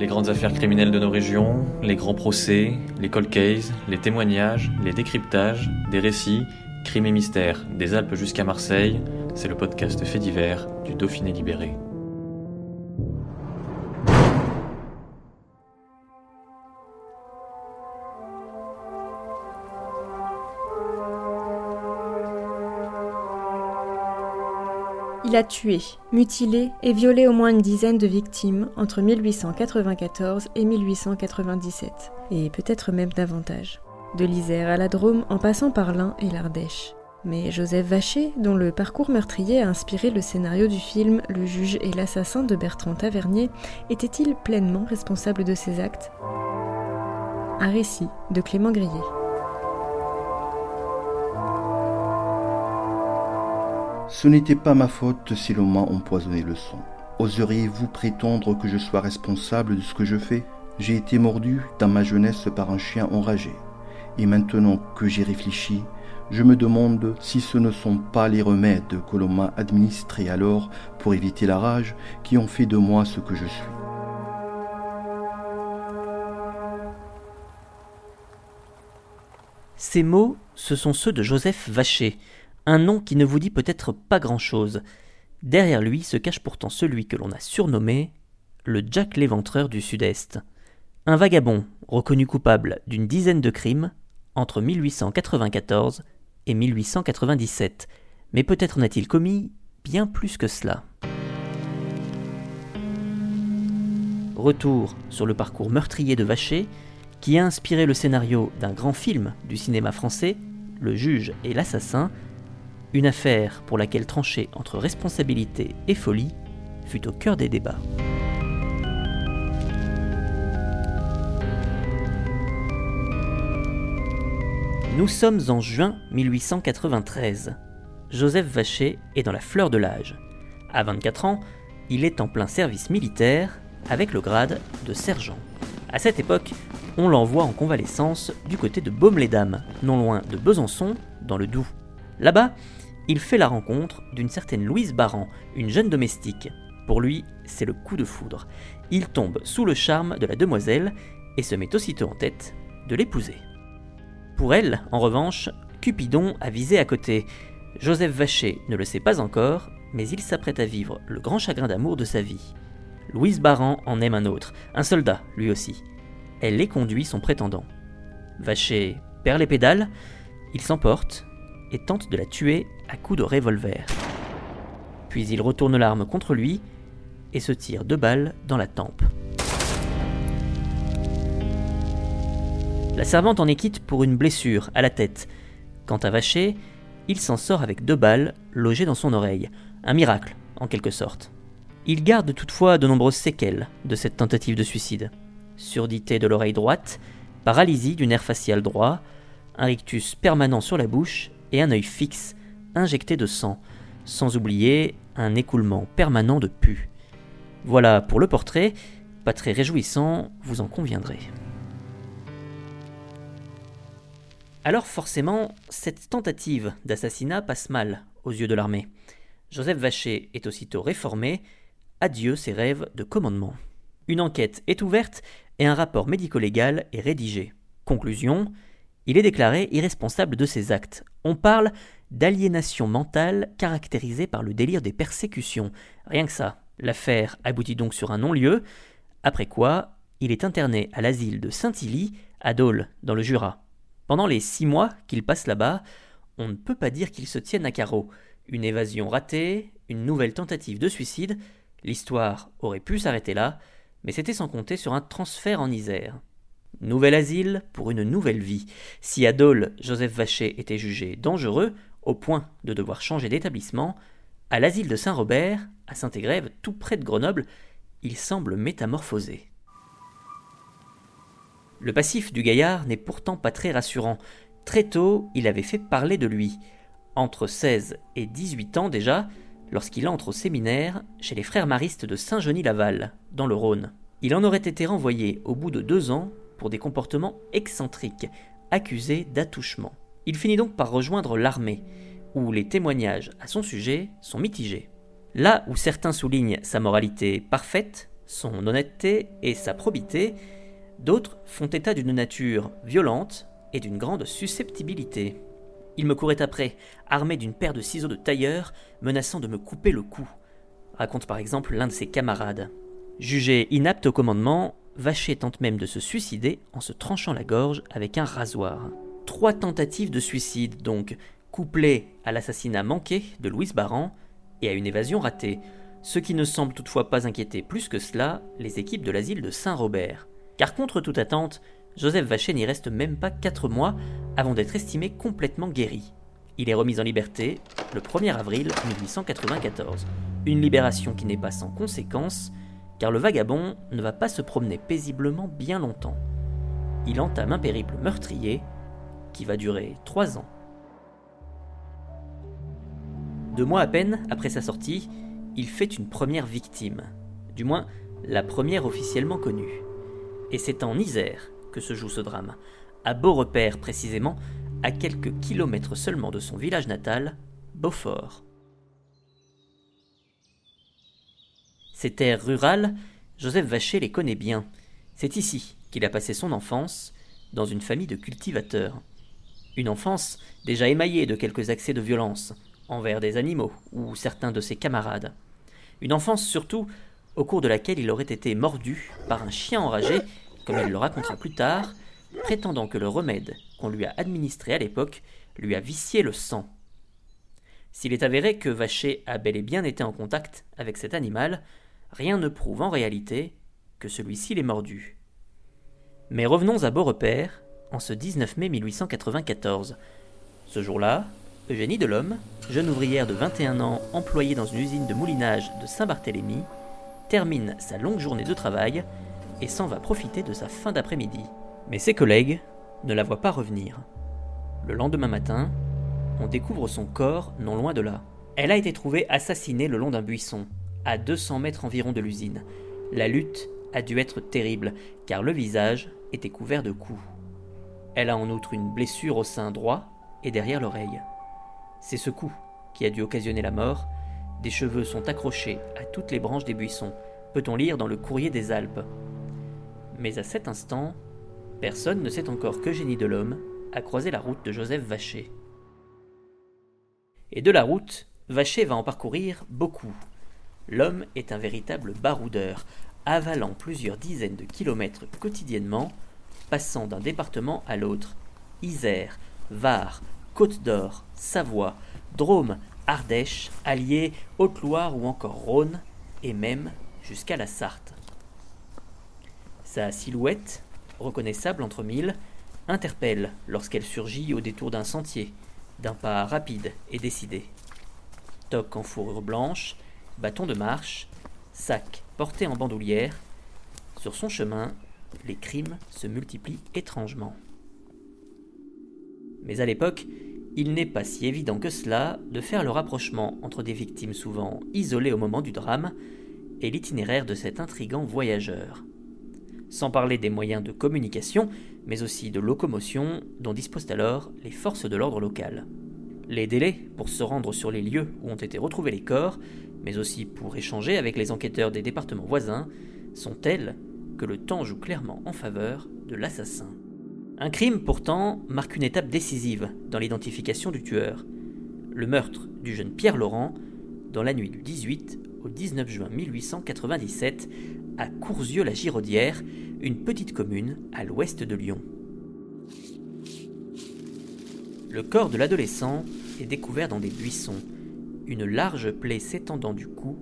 Les grandes affaires criminelles de nos régions, les grands procès, les cold cases, les témoignages, les décryptages, des récits, crimes et mystères, des Alpes jusqu'à Marseille, c'est le podcast fait divers du Dauphiné libéré. Il a tué, mutilé et violé au moins une dizaine de victimes entre 1894 et 1897, et peut-être même davantage. De l'Isère à la Drôme en passant par l'Ain et l'Ardèche. Mais Joseph Vacher, dont le parcours meurtrier a inspiré le scénario du film Le juge et l'assassin de Bertrand Tavernier, était-il pleinement responsable de ses actes? Un récit de Clément Grillet. Ce n'était pas ma faute si l'on m'a empoisonné le sang. Oseriez-vous prétendre que je sois responsable de ce que je fais? J'ai été mordu dans ma jeunesse par un chien enragé. Et maintenant que j'y réfléchis, je me demande si ce ne sont pas les remèdes que l'on m'a administrés alors pour éviter la rage qui ont fait de moi ce que je suis. Ces mots, ce sont ceux de Joseph Vacher, un nom qui ne vous dit peut-être pas grand-chose. Derrière lui se cache pourtant celui que l'on a surnommé le Jack l'éventreur du Sud-Est. Un vagabond reconnu coupable d'une dizaine de crimes entre 1894 et 1897. Mais peut-être n'a-t-il commis bien plus que cela. Retour sur le parcours meurtrier de Vacher, qui a inspiré le scénario d'un grand film du cinéma français, Le juge et l'assassin, une affaire pour laquelle trancher entre responsabilité et folie fut au cœur des débats. Nous sommes en juin 1893. Joseph Vacher est dans la fleur de l'âge. À 24 ans, il est en plein service militaire avec le grade de sergent. À cette époque, on l'envoie en convalescence du côté de Baume-les-Dames, non loin de Besançon, dans le Doubs. Là-bas, il fait la rencontre d'une certaine Louise Baran, une jeune domestique. Pour lui, c'est le coup de foudre. Il tombe sous le charme de la demoiselle et se met aussitôt en tête de l'épouser. Pour elle, en revanche, Cupidon a visé à côté. Joseph Vacher ne le sait pas encore, mais il s'apprête à vivre le grand chagrin d'amour de sa vie. Louise Baran en aime un autre, un soldat, lui aussi. Elle éconduit son prétendant. Vacher perd les pédales, il s'emporte et tente de la tuer à coups de revolver. Puis il retourne l'arme contre lui et se tire deux balles dans la tempe. La servante en est quitte pour une blessure à la tête. Quant à Vacher, il s'en sort avec deux balles logées dans son oreille. Un miracle, en quelque sorte. Il garde toutefois de nombreuses séquelles de cette tentative de suicide. Surdité de l'oreille droite, paralysie du nerf facial droit, un rictus permanent sur la bouche et un œil fixe, injecté de sang, sans oublier un écoulement permanent de pus. Voilà pour le portrait, pas très réjouissant, vous en conviendrez. Alors forcément, cette tentative d'assassinat passe mal aux yeux de l'armée. Joseph Vacher est aussitôt réformé, adieu ses rêves de commandement. Une enquête est ouverte et un rapport médico-légal est rédigé. Conclusion, il est déclaré irresponsable de ses actes. On parle d'aliénation mentale caractérisée par le délire des persécutions. Rien que ça. L'affaire aboutit donc sur un non-lieu, après quoi il est interné à l'asile de Saint-Illy, à Dole, dans le Jura. Pendant les six mois qu'il passe là-bas, on ne peut pas dire qu'il se tienne à carreau. Une évasion ratée, une nouvelle tentative de suicide, l'histoire aurait pu s'arrêter là, mais c'était sans compter sur un transfert en Isère. Nouvel asile pour une nouvelle vie. Si à Dole, Joseph Vacher était jugé dangereux, au point de devoir changer d'établissement, à l'asile de Saint-Robert, à Saint-Égrève, tout près de Grenoble, il semble métamorphosé. Le passif du gaillard n'est pourtant pas très rassurant. Très tôt, il avait fait parler de lui. Entre 16 et 18 ans déjà, lorsqu'il entre au séminaire chez les frères maristes de Saint-Genis-Laval, dans le Rhône. Il en aurait été renvoyé au bout de deux ans pour des comportements excentriques, accusé d'attouchement. Il finit donc par rejoindre l'armée, où les témoignages à son sujet sont mitigés. Là où certains soulignent sa moralité parfaite, son honnêteté et sa probité, d'autres font état d'une nature violente et d'une grande susceptibilité. Il me courait après, armé d'une paire de ciseaux de tailleur, menaçant de me couper le cou, raconte par exemple l'un de ses camarades. Jugé inapte au commandement, Vacher tente même de se suicider en se tranchant la gorge avec un rasoir. Trois tentatives de suicide donc, couplées à l'assassinat manqué de Louise Baran et à une évasion ratée, ce qui ne semble toutefois pas inquiéter plus que cela les équipes de l'asile de Saint-Robert. Car contre toute attente, Joseph Vacher n'y reste même pas quatre mois avant d'être estimé complètement guéri. Il est remis en liberté le 1er avril 1894. Une libération qui n'est pas sans conséquences, car le vagabond ne va pas se promener paisiblement bien longtemps. Il entame un périple meurtrier qui va durer trois ans. Deux mois à peine après sa sortie, il fait une première victime, du moins la première officiellement connue. Et c'est en Isère que se joue ce drame, à Beaurepaire précisément, à quelques kilomètres seulement de son village natal, Beaufort. Ces terres rurales, Joseph Vacher les connaît bien. C'est ici qu'il a passé son enfance, dans une famille de cultivateurs. Une enfance déjà émaillée de quelques accès de violence envers des animaux ou certains de ses camarades. Une enfance surtout au cours de laquelle il aurait été mordu par un chien enragé, comme il le racontera plus tard, prétendant que le remède qu'on lui a administré à l'époque lui a vicié le sang. S'il est avéré que Vacher a bel et bien été en contact avec cet animal, rien ne prouve en réalité que celui-ci l'ait mordu. Mais revenons à Beaurepaire, en ce 19 mai 1894. Ce jour-là, Eugénie Delhomme, jeune ouvrière de 21 ans employée dans une usine de moulinage de Saint-Barthélemy, termine sa longue journée de travail et s'en va profiter de sa fin d'après-midi. Mais ses collègues ne la voient pas revenir. Le lendemain matin, on découvre son corps non loin de là. Elle a été trouvée assassinée le long d'un buisson, à 200 mètres environ de l'usine. La lutte a dû être terrible, car le visage était couvert de coups. Elle a en outre une blessure au sein droit et derrière l'oreille. C'est ce coup qui a dû occasionner la mort. Des cheveux sont accrochés à toutes les branches des buissons, peut-on lire dans le courrier des Alpes. Mais à cet instant, personne ne sait encore que Génie de l'Homme a croisé la route de Joseph Vacher. Et de la route, Vacher va en parcourir beaucoup, L'homme est un véritable baroudeur, avalant plusieurs dizaines de kilomètres quotidiennement, passant d'un département à l'autre. Isère, Var, Côte d'Or, Savoie, Drôme, Ardèche, Allier, Haute-Loire ou encore Rhône, et même jusqu'à la Sarthe. Sa silhouette, reconnaissable entre mille, interpelle lorsqu'elle surgit au détour d'un sentier, d'un pas rapide et décidé. Toque en fourrure blanche, bâton de marche, sac porté en bandoulière. Sur son chemin, les crimes se multiplient étrangement. Mais à l'époque, il n'est pas si évident que cela de faire le rapprochement entre des victimes souvent isolées au moment du drame et l'itinéraire de cet intrigant voyageur. Sans parler des moyens de communication, mais aussi de locomotion dont disposent alors les forces de l'ordre local. Les délais pour se rendre sur les lieux où ont été retrouvés les corps mais aussi pour échanger avec les enquêteurs des départements voisins, sont telles que le temps joue clairement en faveur de l'assassin. Un crime pourtant marque une étape décisive dans l'identification du tueur. Le meurtre du jeune Pierre Laurent dans la nuit du 18 au 19 juin 1897 à Courzieux-la-Giraudière, une petite commune à l'ouest de Lyon. Le corps de l'adolescent est découvert dans des buissons, une large plaie s'étendant du cou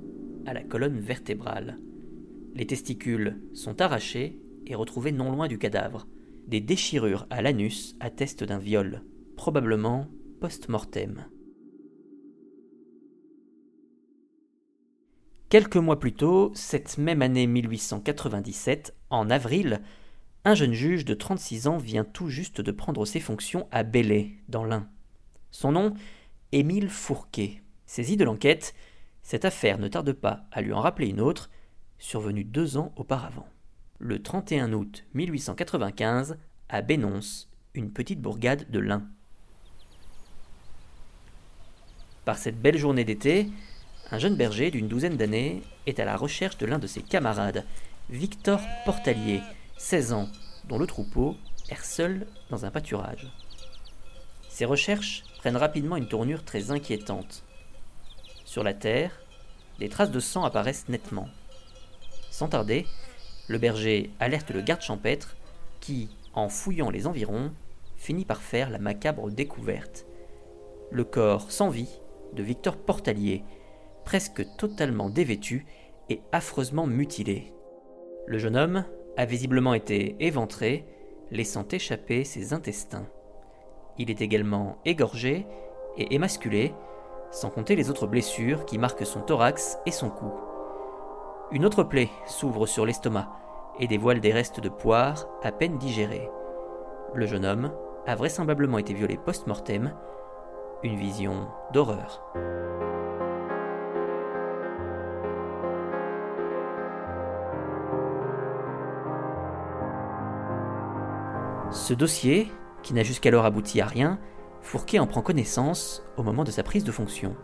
à la colonne vertébrale. Les testicules sont arrachés et retrouvés non loin du cadavre. Des déchirures à l'anus attestent d'un viol, probablement post-mortem. Quelques mois plus tôt, cette même année 1897, en avril, un jeune juge de 36 ans vient tout juste de prendre ses fonctions à Belley, dans l'Ain. Son nom, Émile Fourquet. Saisi de l'enquête, cette affaire ne tarde pas à lui en rappeler une autre, survenue deux ans auparavant. Le 31 août 1895, à Bénonce, une petite bourgade de l'Ain. Par cette belle journée d'été, un jeune berger d'une douzaine d'années est à la recherche de l'un de ses camarades, Victor Portalier, 16 ans, dont le troupeau erre seul dans un pâturage. Ses recherches prennent rapidement une tournure très inquiétante. Sur la terre, des traces de sang apparaissent nettement. Sans tarder, le berger alerte le garde champêtre qui, en fouillant les environs, finit par faire la macabre découverte. Le corps sans vie de Victor Portalier, presque totalement dévêtu et affreusement mutilé. Le jeune homme a visiblement été éventré, laissant échapper ses intestins. Il est également égorgé et émasculé, sans compter les autres blessures qui marquent son thorax et son cou. Une autre plaie s'ouvre sur l'estomac et dévoile des restes de poire à peine digérés. Le jeune homme a vraisemblablement été violé post-mortem, une vision d'horreur. Ce dossier, qui n'a jusqu'alors abouti à rien, Fourquet en prend connaissance au moment de sa prise de fonction.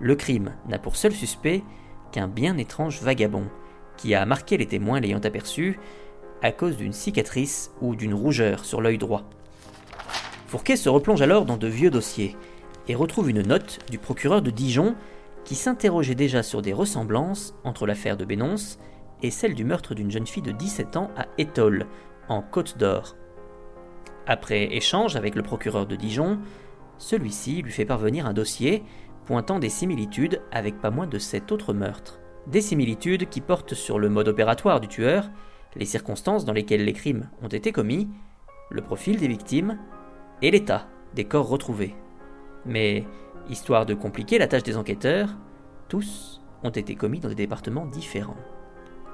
Le crime n'a pour seul suspect qu'un bien étrange vagabond, qui a marqué les témoins l'ayant aperçu à cause d'une cicatrice ou d'une rougeur sur l'œil droit. Fourquet se replonge alors dans de vieux dossiers et retrouve une note du procureur de Dijon qui s'interrogeait déjà sur des ressemblances entre l'affaire de Bénonce et celle du meurtre d'une jeune fille de 17 ans à Étole, en Côte d'Or. Après échange avec le procureur de Dijon, celui-ci lui fait parvenir un dossier pointant des similitudes avec pas moins de sept autres meurtres. Des similitudes qui portent sur le mode opératoire du tueur, les circonstances dans lesquelles les crimes ont été commis, le profil des victimes et l'état des corps retrouvés. Mais, histoire de compliquer la tâche des enquêteurs, tous ont été commis dans des départements différents.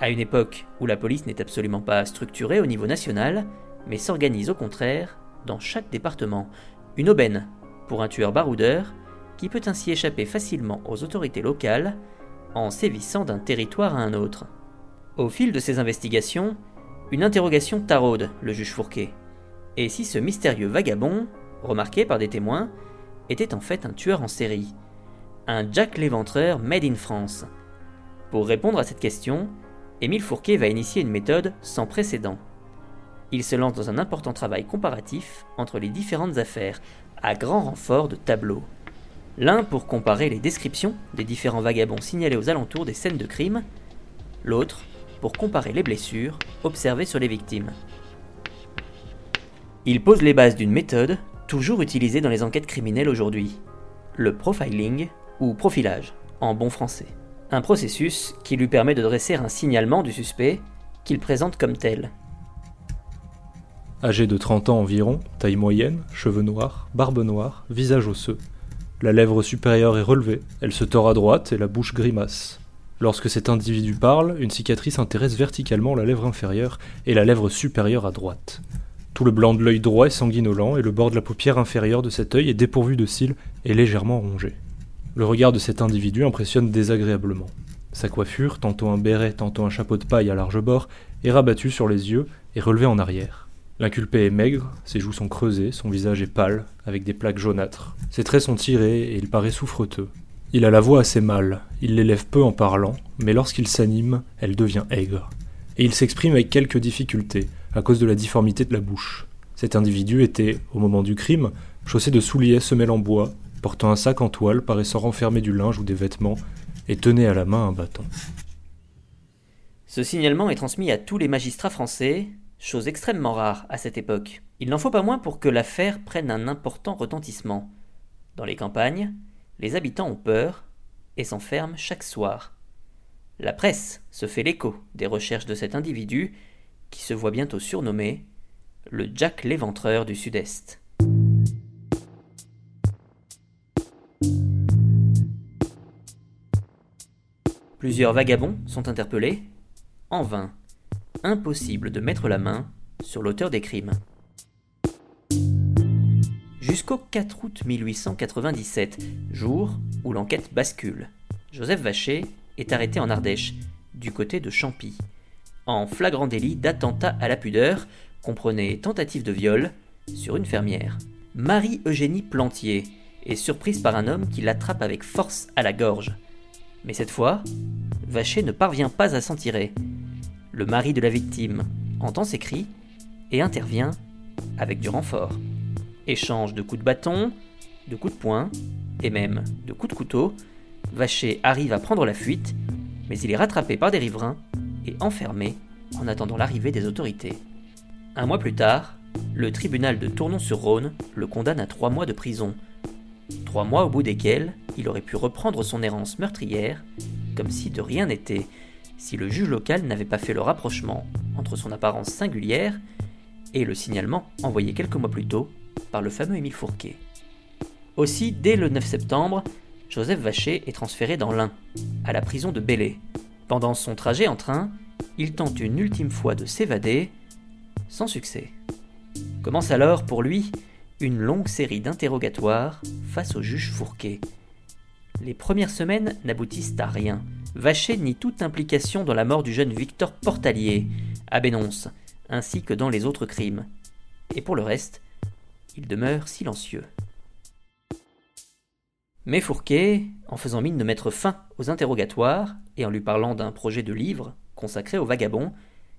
À une époque où la police n'est absolument pas structurée au niveau national, mais s'organise au contraire dans chaque département, une aubaine pour un tueur baroudeur qui peut ainsi échapper facilement aux autorités locales en sévissant d'un territoire à un autre. Au fil de ses investigations, une interrogation taraude le juge Fourquet. Et si ce mystérieux vagabond, remarqué par des témoins, était en fait un tueur en série Un Jack l'éventreur made in France? Pour répondre à cette question, Émile Fourquet va initier une méthode sans précédent. Il se lance dans un important travail comparatif entre les différentes affaires, à grand renfort de tableaux. L'un pour comparer les descriptions des différents vagabonds signalés aux alentours des scènes de crime, l'autre pour comparer les blessures observées sur les victimes. Il pose les bases d'une méthode toujours utilisée dans les enquêtes criminelles aujourd'hui, le profiling ou profilage en bon français. Un processus qui lui permet de dresser un signalement du suspect qu'il présente comme tel. Âgé de 30 ans environ, taille moyenne, cheveux noirs, barbe noire, visage osseux. La lèvre supérieure est relevée, elle se tord à droite et la bouche grimace. Lorsque cet individu parle, une cicatrice intéresse verticalement la lèvre inférieure et la lèvre supérieure à droite. Tout le blanc de l'œil droit est sanguinolent et le bord de la paupière inférieure de cet œil est dépourvu de cils et légèrement rongé. Le regard de cet individu impressionne désagréablement. Sa coiffure, tantôt un béret, tantôt un chapeau de paille à large bord, est rabattue sur les yeux et relevée en arrière. L'inculpé est maigre, ses joues sont creusées, son visage est pâle, avec des plaques jaunâtres. Ses traits sont tirés et il paraît souffreteux. Il a la voix assez mâle, il l'élève peu en parlant, mais lorsqu'il s'anime, elle devient aigre. Et il s'exprime avec quelques difficultés, à cause de la difformité de la bouche. Cet individu était, au moment du crime, chaussé de souliers semelles en bois, portant un sac en toile paraissant renfermer du linge ou des vêtements, et tenait à la main un bâton. Ce signalement est transmis à tous les magistrats français, chose extrêmement rare à cette époque. Il n'en faut pas moins pour que l'affaire prenne un important retentissement. Dans les campagnes, les habitants ont peur et s'enferment chaque soir. La presse se fait l'écho des recherches de cet individu qui se voit bientôt surnommé le Jack l'éventreur du Sud-Est. Plusieurs vagabonds sont interpellés. En vain. Impossible de mettre la main sur l'auteur des crimes. Jusqu'au 4 août 1897, jour où l'enquête bascule. Joseph Vacher est arrêté en Ardèche, du côté de Champy, en flagrant délit d'attentat à la pudeur, comprenait tentative de viol sur une fermière. Marie-Eugénie Plantier est surprise par un homme qui l'attrape avec force à la gorge. Mais cette fois, Vacher ne parvient pas à s'en tirer. Le mari de la victime entend ses cris et intervient avec du renfort. Échange de coups de bâton, de coups de poing et même de coups de couteau, Vacher arrive à prendre la fuite, mais il est rattrapé par des riverains et enfermé en attendant l'arrivée des autorités. Un mois plus tard, le tribunal de Tournon-sur-Rhône le condamne à trois mois de prison. Trois mois au bout desquels il aurait pu reprendre son errance meurtrière, comme si de rien n'était, si le juge local n'avait pas fait le rapprochement entre son apparence singulière et le signalement envoyé quelques mois plus tôt par le fameux Émile Fourquet. Aussi, dès le 9 septembre, Joseph Vacher est transféré dans l'Ain, à la prison de Belley. Pendant son trajet en train, il tente une ultime fois de s'évader, sans succès. Commence alors pour lui une longue série d'interrogatoires face au juge Fourquet. Les premières semaines n'aboutissent à rien. Vacher nie toute implication dans la mort du jeune Victor Portalier, à Bénonce, ainsi que dans les autres crimes. Et pour le reste, il demeure silencieux. Mais Fourquet, en faisant mine de mettre fin aux interrogatoires et en lui parlant d'un projet de livre consacré aux vagabonds,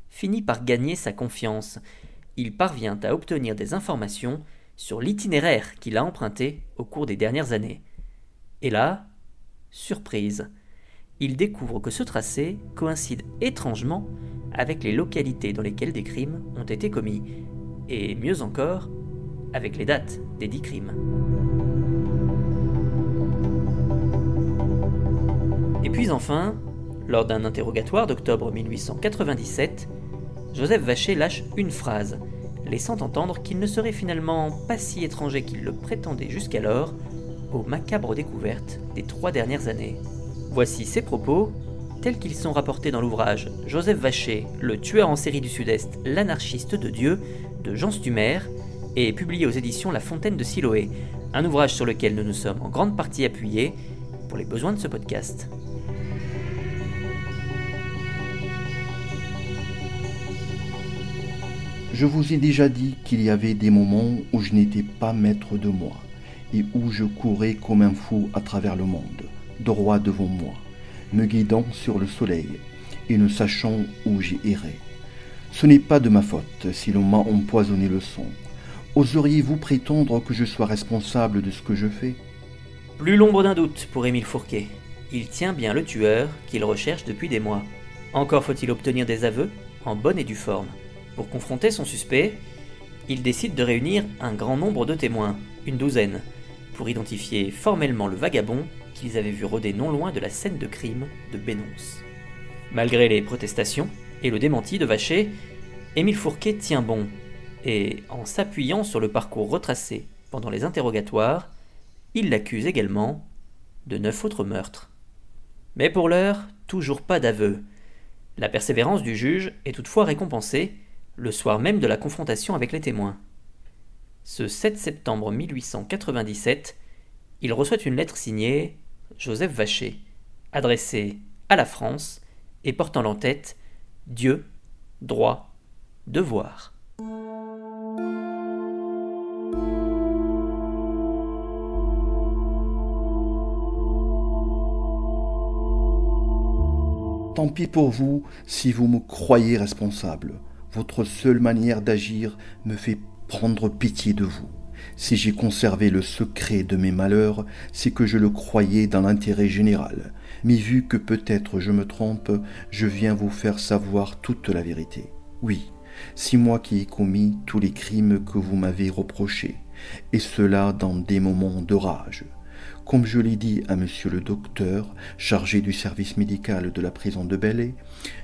finit par gagner sa confiance. Il parvient à obtenir des informations sur l'itinéraire qu'il a emprunté au cours des dernières années. Et là, surprise, il découvre que ce tracé coïncide étrangement avec les localités dans lesquelles des crimes ont été commis, et mieux encore, avec les dates des dix crimes. Et puis enfin, lors d'un interrogatoire d'octobre 1897, Joseph Vacher lâche une phrase, laissant entendre qu'il ne serait finalement pas si étranger qu'il le prétendait jusqu'alors aux macabres découvertes des trois dernières années. Voici ses propos, tels qu'ils sont rapportés dans l'ouvrage Joseph Vacher, le tueur en série du Sud-Est, l'anarchiste de Dieu, de Jean Stumer, et publié aux éditions La Fontaine de Siloé, un ouvrage sur lequel nous nous sommes en grande partie appuyés pour les besoins de ce podcast. Je vous ai déjà dit qu'il y avait des moments où je n'étais pas maître de moi et où je courais comme un fou à travers le monde, droit devant moi, me guidant sur le soleil et ne sachant où j'y irais. Ce n'est pas de ma faute si l'on m'a empoisonné le sang. Oseriez-vous prétendre que je sois responsable de ce que je fais? Plus l'ombre d'un doute pour Émile Fourquet. Il tient bien le tueur qu'il recherche depuis des mois. Encore faut-il obtenir des aveux en bonne et due forme. Pour confronter son suspect, il décide de réunir un grand nombre de témoins, une douzaine, pour identifier formellement le vagabond qu'ils avaient vu rôder non loin de la scène de crime de Bénonce. Malgré les protestations et le démenti de Vacher, Émile Fourquet tient bon, et en s'appuyant sur le parcours retracé pendant les interrogatoires, il l'accuse également de neuf autres meurtres. Mais pour l'heure, toujours pas d'aveu. La persévérance du juge est toutefois récompensée le soir même de la confrontation avec les témoins. Ce 7 septembre 1897, il reçoit une lettre signée Joseph Vacher, adressée à la France et portant en tête Dieu, droit, devoir. Tant pis pour vous si vous me croyez responsable. Votre seule manière d'agir me fait prendre pitié de vous. Si j'ai conservé le secret de mes malheurs, c'est que je le croyais dans l'intérêt général. Mais vu que peut-être je me trompe, je viens vous faire savoir toute la vérité. Oui, c'est moi qui ai commis tous les crimes que vous m'avez reprochés, et cela dans des moments de rage. Comme je l'ai dit à monsieur le docteur, chargé du service médical de la prison de Belley,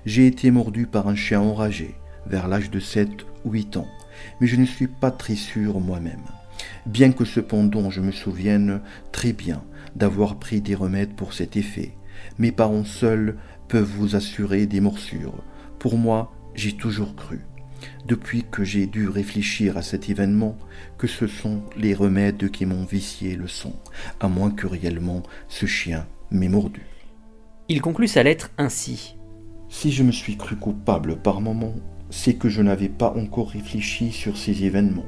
j'ai été mordu par un chien enragé vers l'âge de 7 ou 8 ans, mais je ne suis pas très sûr moi-même. Bien que cependant je me souvienne très bien d'avoir pris des remèdes pour cet effet, Mes parents seuls peuvent vous assurer des morsures. Pour moi, j'ai toujours cru, depuis que j'ai dû réfléchir à cet événement, que ce sont les remèdes qui m'ont vicié le sang, à moins que réellement ce chien m'ait mordu. Il conclut sa lettre ainsi. Si je me suis cru coupable par moments, c'est que je n'avais pas encore réfléchi sur ces événements.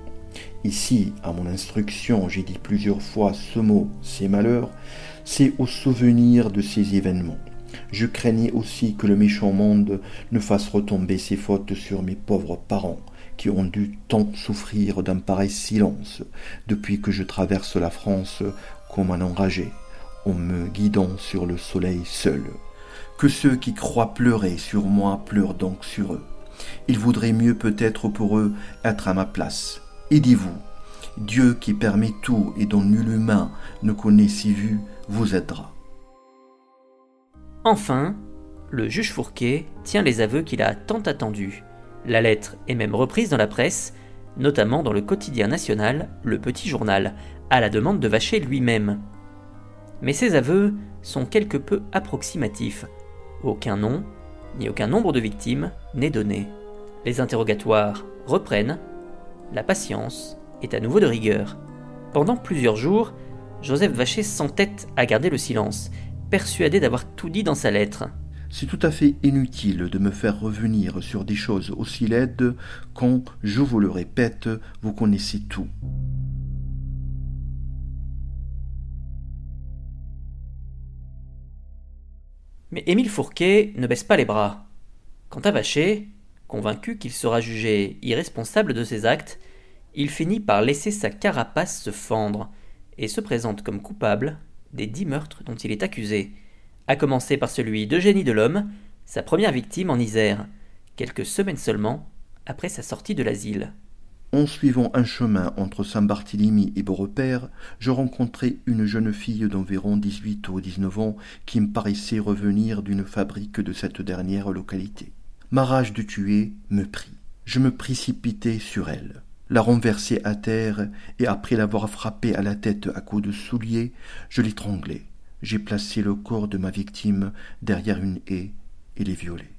Ici, à mon instruction, j'ai dit plusieurs fois ce mot, ces malheurs, c'est au souvenir de ces événements. Je craignais aussi que le méchant monde ne fasse retomber ses fautes sur mes pauvres parents, qui ont dû tant souffrir d'un pareil silence depuis que je traverse la France comme un enragé, en me guidant sur le soleil seul. Que ceux qui croient pleurer sur moi pleurent donc sur eux. Il vaudrait mieux peut-être pour eux être à ma place. Aidez-vous. Dieu qui permet tout et dont nul humain ne connaît si vu vous aidera. Enfin, le juge Fourquet tient les aveux qu'il a tant attendus. La lettre est même reprise dans la presse, notamment dans le quotidien national, le Petit Journal, à la demande de Vacher lui-même. Mais ces aveux sont quelque peu approximatifs. Aucun nom, ni aucun nombre de victimes n'est donné. Les interrogatoires reprennent, la patience est à nouveau de rigueur. Pendant plusieurs jours, Joseph Vacher s'entête à garder le silence, persuadé d'avoir tout dit dans sa lettre. C'est tout à fait inutile de me faire revenir sur des choses aussi laides quand, je vous le répète, vous connaissez tout. Mais Émile Fourquet ne baisse pas les bras. Quant à Vacher, convaincu qu'il sera jugé irresponsable de ses actes, il finit par laisser sa carapace se fendre et se présente comme coupable des dix meurtres dont il est accusé, à commencer par celui d'Eugénie Delhomme, sa première victime en Isère, quelques semaines seulement après sa sortie de l'asile. En suivant un chemin entre Saint-Barthélemy et Beaurepaire, je rencontrai une jeune fille d'environ 18 ou 19 ans qui me paraissait revenir d'une fabrique de cette dernière localité. Ma rage de tuer me prit. Je me précipitai sur elle, la renversai à terre et après l'avoir frappée à la tête à coups de soulier, je l'étranglai. J'ai placé le corps de ma victime derrière une haie et l'ai violée.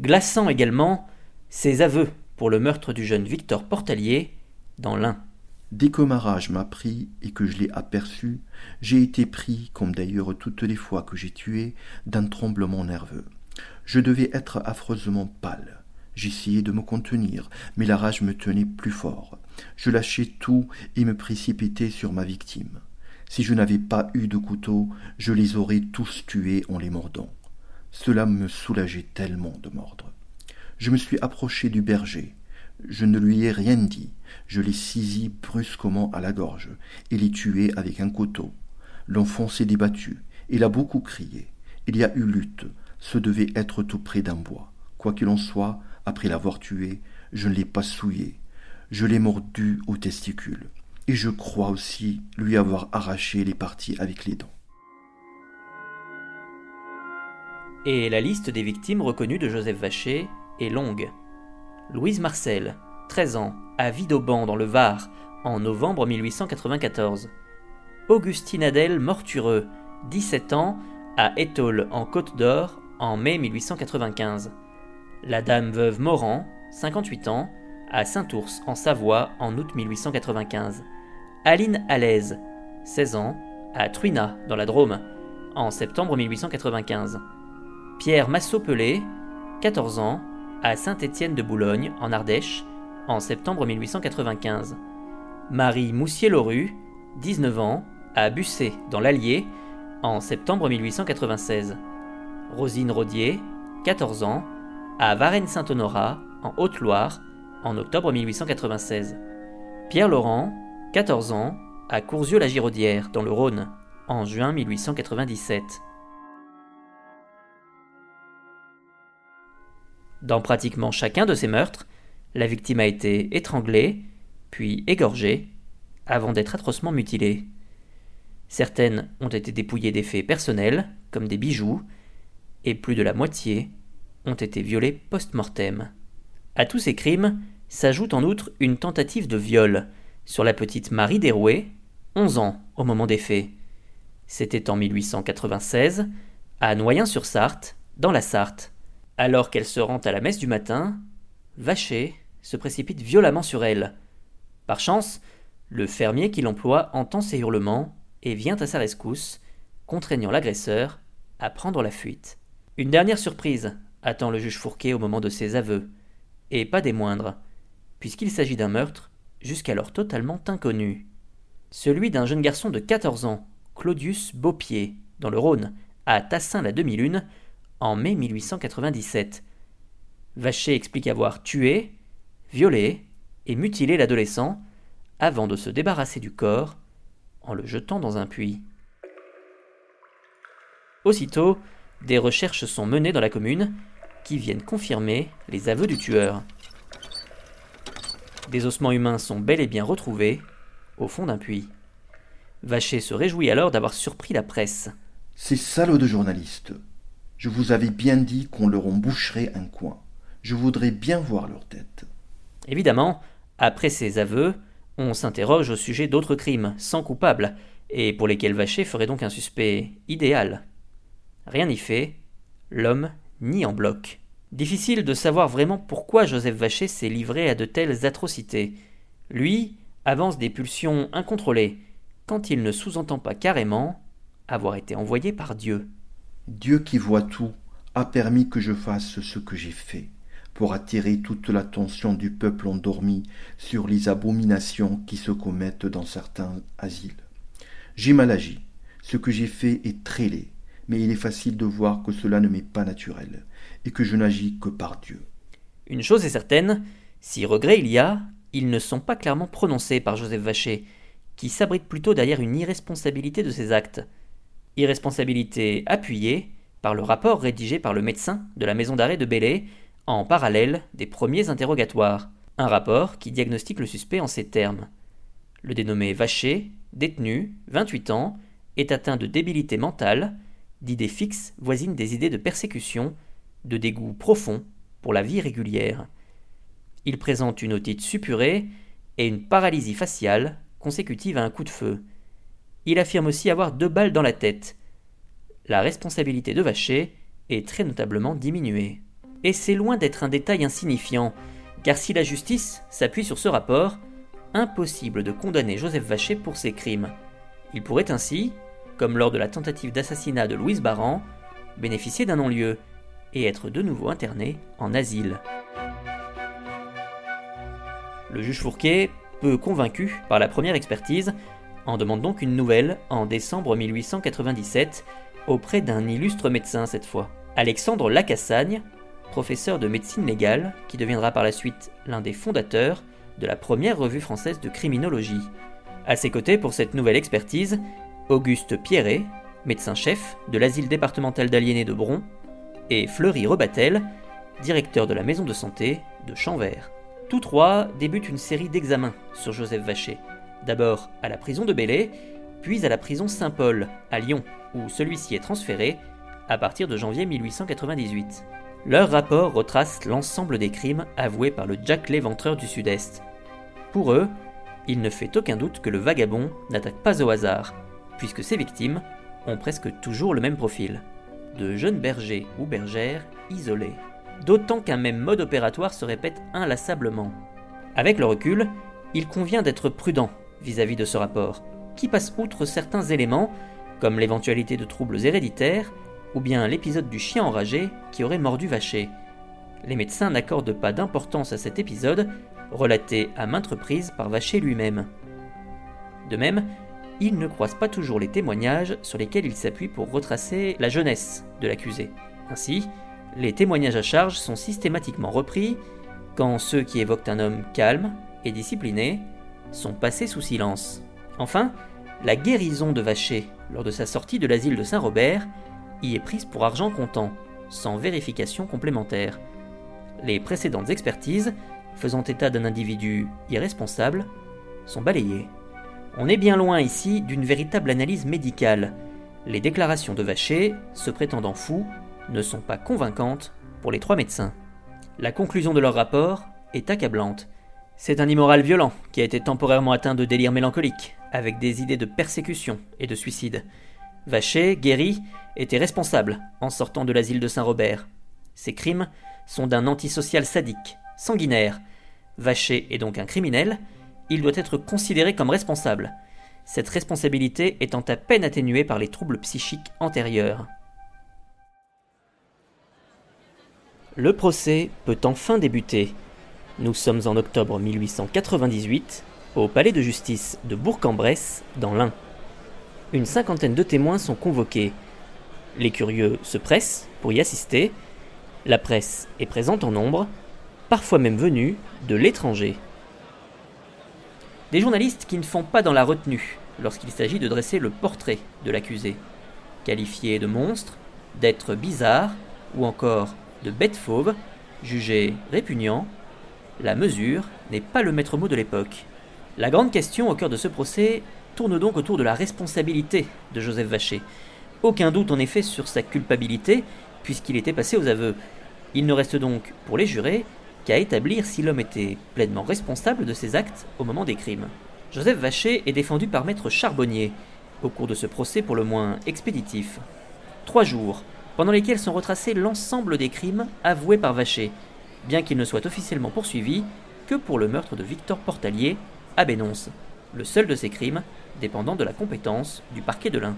Glaçant également ses aveux pour le meurtre du jeune Victor Portalier dans l'Ain. Dès que ma rage m'a pris et que je l'ai aperçu, j'ai été pris, comme d'ailleurs toutes les fois que j'ai tué, d'un tremblement nerveux. Je devais être affreusement pâle. J'essayais de me contenir, mais la rage me tenait plus fort. Je lâchai tout et me précipitai sur ma victime. Si je n'avais pas eu de couteau, je les aurais tous tués en les mordant. Cela me soulageait tellement de mordre. Je me suis approché du berger. Je ne lui ai rien dit. Je l'ai saisi brusquement à la gorge et l'ai tué avec un couteau. L'enfant s'est débattu. Il a beaucoup crié. Il y a eu lutte. Ce devait être tout près d'un bois. Quoi qu'il en soit, après l'avoir tué, je ne l'ai pas souillé. Je l'ai mordu aux testicules. Et je crois aussi lui avoir arraché les parties avec les dents. Et la liste des victimes reconnues de Joseph Vacher longue. Louise Marcel, 13 ans, à Vidauban dans le Var, en novembre 1894. Augustine Adèle Mortureux, 17 ans, à Étole en Côte d'Or, en mai 1895. La dame veuve Morand, 58 ans, à Saint-Ours en Savoie en août 1895. Aline Alaise, 16 ans, à Truina dans la Drôme, en septembre 1895. Pierre Massot-Pelé, 14 ans, à Saint-Étienne de Boulogne, en Ardèche, en septembre 1895. Marie Moussier-Lorue, 19 ans, à Bussé, dans l'Allier, en septembre 1896. Rosine Rodier, 14 ans, à Varennes-Saint-Honorat, en Haute-Loire, en octobre 1896. Pierre Laurent, 14 ans, à Courzieux-la-Giraudière, dans le Rhône, en juin 1897. Dans pratiquement chacun de ces meurtres, la victime a été étranglée, puis égorgée, avant d'être atrocement mutilée. Certaines ont été dépouillées d'effets personnels, comme des bijoux, et plus de la moitié ont été violées post-mortem. À tous ces crimes s'ajoute en outre une tentative de viol sur la petite Marie Derouet, 11 ans au moment des faits. C'était en 1896, à Noyen-sur-Sarthe, dans la Sarthe. Alors qu'elle se rend à la messe du matin, Vacher se précipite violemment sur elle. Par chance, le fermier qui l'emploie entend ses hurlements et vient à sa rescousse, contraignant l'agresseur à prendre la fuite. Une dernière surprise attend le juge Fourquet au moment de ses aveux, et pas des moindres, puisqu'il s'agit d'un meurtre jusqu'alors totalement inconnu. Celui d'un jeune garçon de 14 ans, Claudius Beaupied, dans le Rhône, à Tassin la demi-lune, en mai 1897. Vacher explique avoir tué, violé et mutilé l'adolescent avant de se débarrasser du corps en le jetant dans un puits. Aussitôt, des recherches sont menées dans la commune qui viennent confirmer les aveux du tueur. Des ossements humains sont bel et bien retrouvés au fond d'un puits. Vacher se réjouit alors d'avoir surpris la presse. Ces salauds de journalistes, je vous avais bien dit qu'on leur en boucherait un coin. Je voudrais bien voir leur tête. Évidemment, après ces aveux, on s'interroge au sujet d'autres crimes, sans coupable, et pour lesquels Vacher ferait donc un suspect idéal. Rien n'y fait, l'homme nie en bloc. Difficile de savoir vraiment pourquoi Joseph Vacher s'est livré à de telles atrocités. Lui avance des pulsions incontrôlées, quand il ne sous-entend pas carrément avoir été envoyé par Dieu. Dieu qui voit tout a permis que je fasse ce que j'ai fait, pour attirer toute l'attention du peuple endormi sur les abominations qui se commettent dans certains asiles. J'ai mal agi. Ce que j'ai fait est très mais il est facile de voir que cela ne m'est pas naturel, et que je n'agis que par Dieu. Une chose est certaine, si regret il y a, ils ne sont pas clairement prononcés par Joseph Vacher, qui s'abrite plutôt derrière une irresponsabilité de ses actes. Irresponsabilité appuyée par le rapport rédigé par le médecin de la maison d'arrêt de Belley en parallèle des premiers interrogatoires. Un rapport qui diagnostique le suspect en ces termes. Le dénommé Vacher, détenu, 28 ans, est atteint de débilité mentale, d'idées fixes voisines des idées de persécution, de dégoût profond pour la vie régulière. Il présente une otite suppurée et une paralysie faciale consécutive à un coup de feu. Il affirme aussi avoir deux balles dans la tête. La responsabilité de Vacher est très notablement diminuée. Et c'est loin d'être un détail insignifiant, car si la justice s'appuie sur ce rapport, impossible de condamner Joseph Vacher pour ses crimes. Il pourrait ainsi, comme lors de la tentative d'assassinat de Louise Baran, bénéficier d'un non-lieu et être de nouveau interné en asile. Le juge Fourquet, peu convaincu par la première expertise, en demande donc une nouvelle en décembre 1897 auprès d'un illustre médecin cette fois, Alexandre Lacassagne, professeur de médecine légale qui deviendra par la suite l'un des fondateurs de la première revue française de criminologie. À ses côtés pour cette nouvelle expertise, Auguste Pierret, médecin-chef de l'asile départemental d'aliénés de Bron, et Fleury Rebatel, directeur de la maison de santé de Champvert. Tous trois débutent une série d'examens sur Joseph Vacher, d'abord à la prison de Belley, puis à la prison Saint-Paul, à Lyon, où celui-ci est transféré à partir de janvier 1898. Leur rapport retrace l'ensemble des crimes avoués par le Jack l'éventreur du Sud-Est. Pour eux, il ne fait aucun doute que le vagabond n'attaque pas au hasard, puisque ses victimes ont presque toujours le même profil. De jeunes bergers ou bergères isolés. D'autant qu'un même mode opératoire se répète inlassablement. Avec le recul, il convient d'être prudent vis-à-vis de ce rapport, qui passe outre certains éléments, comme l'éventualité de troubles héréditaires, ou bien l'épisode du chien enragé qui aurait mordu Vacher. Les médecins n'accordent pas d'importance à cet épisode, relaté à maintes reprises par Vacher lui-même. De même, ils ne croisent pas toujours les témoignages sur lesquels ils s'appuient pour retracer la jeunesse de l'accusé. Ainsi, les témoignages à charge sont systématiquement repris quand ceux qui évoquent un homme calme et discipliné sont passés sous silence. Enfin, la guérison de Vacher lors de sa sortie de l'asile de Saint-Robert y est prise pour argent comptant, sans vérification complémentaire. Les précédentes expertises, faisant état d'un individu irresponsable, sont balayées. On est bien loin ici d'une véritable analyse médicale. Les déclarations de Vacher, se prétendant fou, ne sont pas convaincantes pour les trois médecins. La conclusion de leur rapport est accablante. C'est un immoral violent qui a été temporairement atteint de délire mélancolique, avec des idées de persécution et de suicide. Vacher, guéri, était responsable en sortant de l'asile de Saint-Robert. Ses crimes sont d'un antisocial sadique, sanguinaire. Vacher est donc un criminel, il doit être considéré comme responsable, cette responsabilité étant à peine atténuée par les troubles psychiques antérieurs. Le procès peut enfin débuter. Nous sommes en octobre 1898 au palais de justice de Bourg-en-Bresse, dans l'Ain. Une cinquantaine de témoins sont convoqués. Les curieux se pressent pour y assister. La presse est présente en nombre, parfois même venue de l'étranger. Des journalistes qui ne font pas dans la retenue lorsqu'il s'agit de dresser le portrait de l'accusé, qualifié de monstre, d'être bizarre ou encore de bête fauve, jugé répugnant, la mesure n'est pas le maître mot de l'époque. La grande question au cœur de ce procès tourne donc autour de la responsabilité de Joseph Vacher. Aucun doute en effet sur sa culpabilité, puisqu'il était passé aux aveux. Il ne reste donc, pour les jurés, qu'à établir si l'homme était pleinement responsable de ses actes au moment des crimes. Joseph Vacher est défendu par maître Charbonnier, au cours de ce procès pour le moins expéditif. Trois jours, pendant lesquels sont retracés l'ensemble des crimes avoués par Vacher, bien qu'il ne soit officiellement poursuivi que pour le meurtre de Victor Portalier à Bénonce, le seul de ces crimes dépendant de la compétence du parquet de l'Ain.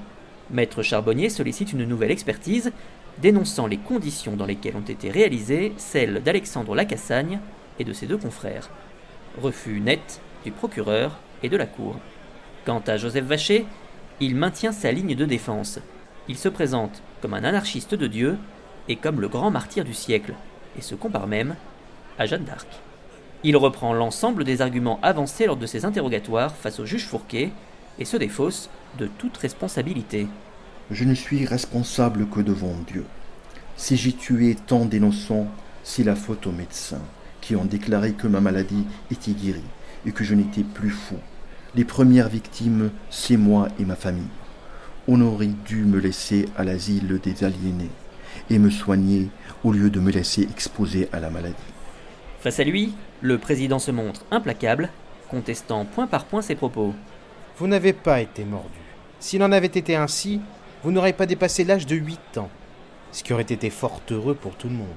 Maître Charbonnier sollicite une nouvelle expertise, dénonçant les conditions dans lesquelles ont été réalisées celles d'Alexandre Lacassagne et de ses deux confrères. Refus net du procureur et de la cour. Quant à Joseph Vacher, il maintient sa ligne de défense. Il se présente comme un anarchiste de Dieu et comme le grand martyr du siècle, et se compare même à Jeanne d'Arc. Il reprend l'ensemble des arguments avancés lors de ses interrogatoires face au juge Fourquet et se défausse de toute responsabilité. Je ne suis responsable que devant Dieu. Si j'ai tué tant d'innocents, c'est la faute aux médecins qui ont déclaré que ma maladie était guérie et que je n'étais plus fou. Les premières victimes, c'est moi et ma famille. On aurait dû me laisser à l'asile des aliénés et me soigner au lieu de me laisser exposer à la maladie. Face à lui, le président se montre implacable, contestant point par point ses propos. Vous n'avez pas été mordu. S'il en avait été ainsi, vous n'aurez pas dépassé l'âge de 8 ans, ce qui aurait été fort heureux pour tout le monde.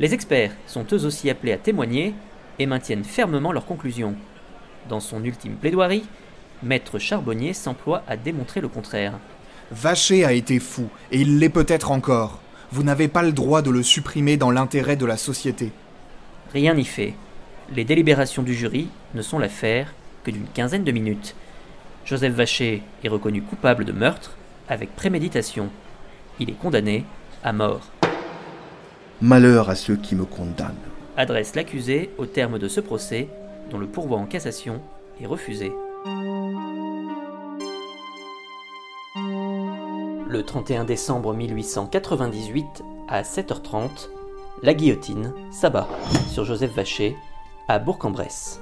Les experts sont eux aussi appelés à témoigner et maintiennent fermement leurs conclusions. Dans son ultime plaidoirie, Maître Charbonnier s'emploie à démontrer le contraire. Vacher a été fou, et il l'est peut-être encore. Vous n'avez pas le droit de le supprimer dans l'intérêt de la société. Rien n'y fait. Les délibérations du jury ne sont l'affaire que d'une quinzaine de minutes. Joseph Vacher est reconnu coupable de meurtre avec préméditation. Il est condamné à mort. Malheur à ceux qui me condamnent. Adresse l'accusé au terme de ce procès dont le pourvoi en cassation est refusé. Le 31 décembre 1898, à 7h30, la guillotine s'abat sur Joseph Vacher à Bourg-en-Bresse.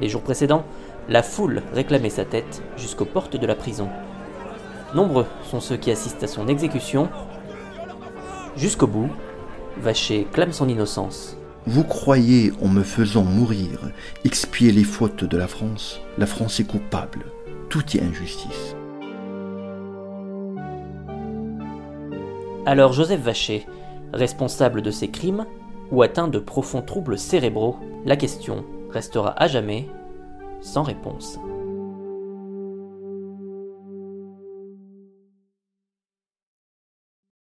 Les jours précédents, la foule réclamait sa tête jusqu'aux portes de la prison. Nombreux sont ceux qui assistent à son exécution. Jusqu'au bout, Vacher clame son innocence. Vous croyez, en me faisant mourir, expier les fautes de la France La France est coupable. Tout est injustice. Alors Joseph Vacher, responsable de ces crimes ou atteint de profonds troubles cérébraux, la question restera à jamais sans réponse.